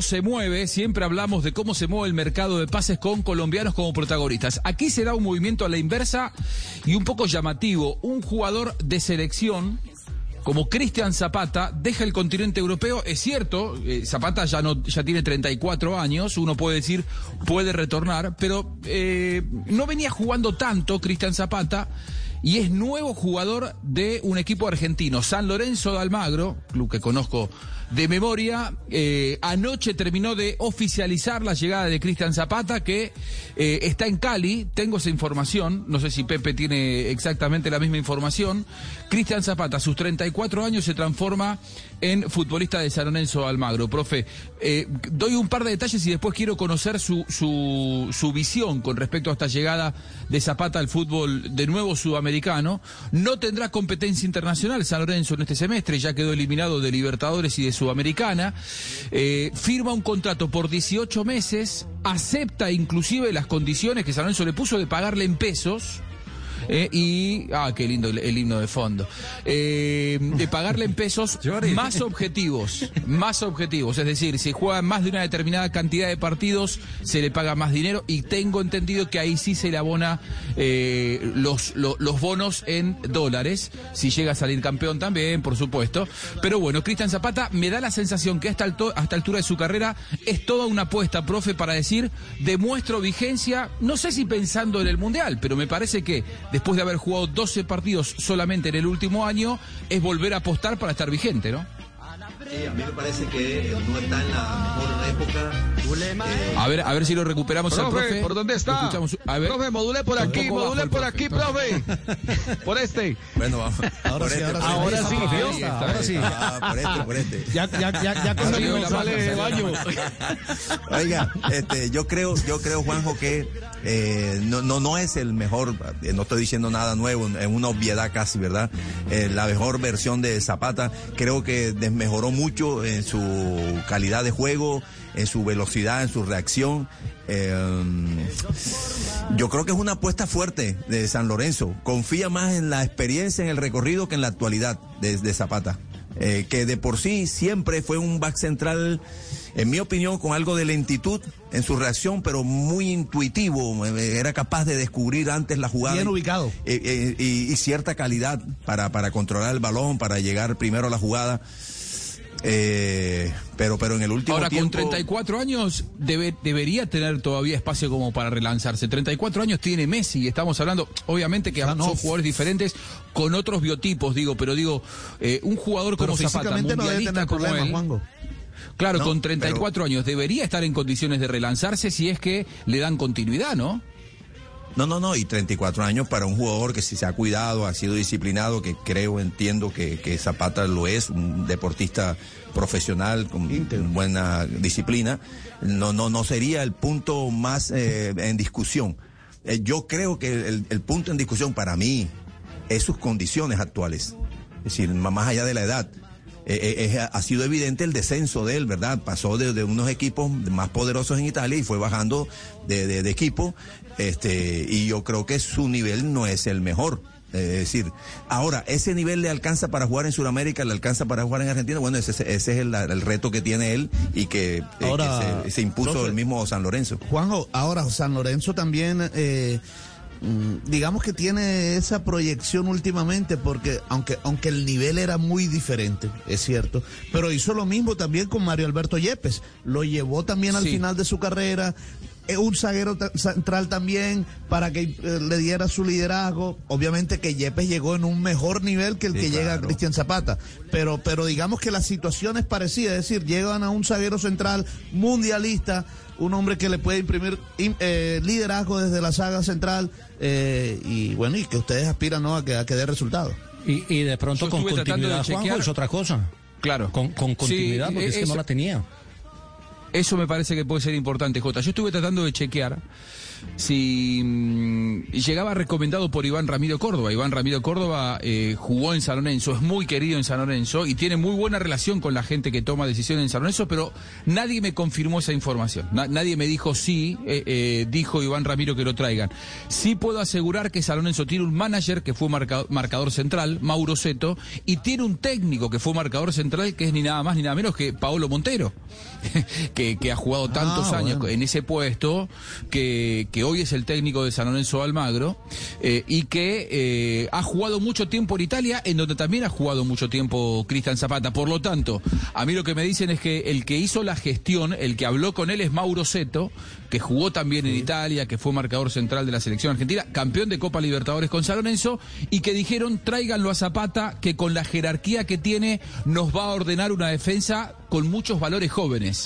se mueve, siempre hablamos de cómo se mueve el mercado de pases con colombianos como protagonistas. Aquí se da un movimiento a la inversa y un poco llamativo. Un jugador de selección como Cristian Zapata deja el continente europeo. Es cierto, eh, Zapata ya no ya tiene 34 años, uno puede decir puede retornar, pero eh, no venía jugando tanto Cristian Zapata y es nuevo jugador de un equipo argentino, San Lorenzo de Almagro, club que conozco de memoria. Eh, anoche terminó de oficializar la llegada de Cristian Zapata, que eh, está en Cali. Tengo esa información. No sé si Pepe tiene exactamente la misma información. Cristian Zapata, a sus 34 años, se transforma en futbolista de San Lorenzo Almagro. Profe, eh, doy un par de detalles y después quiero conocer su, su, su visión con respecto a esta llegada de Zapata al fútbol de nuevo sudamericano. No tendrá competencia internacional San Lorenzo en este semestre, ya quedó eliminado de Libertadores y de Sudamericana. Eh, firma un contrato por 18 meses, acepta inclusive las condiciones que San Lorenzo le puso de pagarle en pesos eh, y, ah, qué lindo el, himno de fondo, eh, de pagarle en pesos más objetivos, más objetivos, es decir, si juega más de una determinada cantidad de partidos, se le paga más dinero. Y tengo entendido que ahí sí se le abona eh, los, los bonos en dólares, si llega a salir campeón también, por supuesto, pero bueno, Cristian Zapata me da la sensación que hasta, alto, hasta altura de su carrera es toda una apuesta, profe, para decir, demuestro vigencia, no sé si pensando en el Mundial, pero me parece que después de haber jugado 12 partidos solamente en el último año, es volver a apostar para estar vigente, ¿no? A mí me parece que no está en la mejor época. Eh, a ver, a ver si lo recuperamos profe, al profe. ¿Por dónde está? A ver. Profe, module por aquí, module por aquí, profe. por este. Bueno, vamos. Ahora sí, ahora, ahora sí, ahora sí. por este, por este. Ya, ya, ya, ya con la sale de baño. Oiga, este, yo creo, yo creo, Juanjo, que eh, no, no, no es el mejor, eh, no estoy diciendo nada nuevo, es una obviedad casi, ¿verdad? Eh, la mejor versión de Zapata, creo que desmejoró mucho en su calidad de juego, en su velocidad, en su reacción. Eh, yo creo que es una apuesta fuerte de San Lorenzo. Confía más en la experiencia, en el recorrido que en la actualidad de, de Zapata. Eh, que de por sí siempre fue un back central, en mi opinión, con algo de lentitud en su reacción, pero muy intuitivo. Eh, Era capaz de descubrir antes la jugada. Bien ubicado. Eh, eh, y, y cierta calidad para, para controlar el balón, para llegar primero a la jugada. Eh, pero, pero en el último Ahora, tiempo... con 34 años debe, debería tener todavía espacio como para relanzarse. 34 años tiene Messi, estamos hablando, obviamente que Ah, no. son jugadores diferentes con otros biotipos, digo, pero digo, eh, un jugador Pero como Zapata, no debe mundialista tener como problemas, él, Juanjo. claro, No, con 34 años debería estar en condiciones de relanzarse si es que le dan continuidad, ¿no? No, no, no, y 34 años para un jugador que si se ha cuidado, ha sido disciplinado, que creo, entiendo que, que Zapata lo es, un deportista profesional con buena disciplina, no, no, no sería el punto más eh, en discusión. Eh, yo creo que el, el punto en discusión para mí es sus condiciones actuales, es decir, más allá de la edad. Eh, eh, ha sido evidente el descenso de él, ¿verdad? Pasó de, de unos equipos más poderosos en Italia y fue bajando de, de- de equipo, este, y yo creo que su nivel no es el mejor. Es decir, ahora, ¿ese nivel le alcanza para jugar en Sudamérica, le alcanza para jugar en Argentina? Bueno, ese, ese es el, el reto que tiene él y que, eh, que Ahora, se, se impuso profe. el mismo San Lorenzo. Juanjo, ahora San Lorenzo también, eh, digamos que tiene esa proyección últimamente, porque aunque, aunque el nivel era muy diferente, es cierto, pero hizo lo mismo también con Mario Alberto Yepes, lo llevó también al Sí. final de su carrera. Eh, Un zaguero central también para que eh, le diera su liderazgo. Obviamente que Yepes llegó en un mejor nivel que el Sí, que llega a. Cristian Zapata. Pero, pero digamos que la situación es parecida, es decir, llegan a un zaguero central mundialista, un hombre que le puede imprimir im- eh, liderazgo desde la saga central eh, y bueno, y que ustedes aspiran ¿no? a, que, a que dé resultados. Y, y de pronto Yo con de continuidad, Juanjo, es otra cosa. Claro. Con, con Sí, continuidad, porque es que eso- no la tenía. Eso me parece que puede ser importante, Jota. Yo estuve tratando de chequear si mm, llegaba recomendado por Iván Ramiro Córdoba. Iván Ramiro Córdoba eh, jugó en San Lorenzo, es muy querido en San Lorenzo y tiene muy buena relación con la gente que toma decisiones en San Lorenzo, pero nadie me confirmó esa información. nadie me dijo sí, eh, eh, dijo Iván Ramiro que lo traigan. Sí puedo asegurar que San Lorenzo tiene un manager que fue marcador, central, Mauro Seto, y tiene un técnico que fue marcador central que es ni nada más ni nada menos que Paolo Montero, que, ha jugado tantos ah, años en ese puesto que, que hoy es el técnico de San Lorenzo Almagro eh, y que eh, ha jugado mucho tiempo en Italia, en donde también ha jugado mucho tiempo Cristian Zapata. Por lo tanto, a mí lo que me dicen es que el que hizo la gestión, el que habló con él es Mauro Seto, que jugó también en Italia, que fue marcador central de la selección argentina, campeón de Copa Libertadores con San Lorenzo, y que dijeron tráiganlo a Zapata, que con la jerarquía que tiene nos va a ordenar una defensa con muchos valores jóvenes.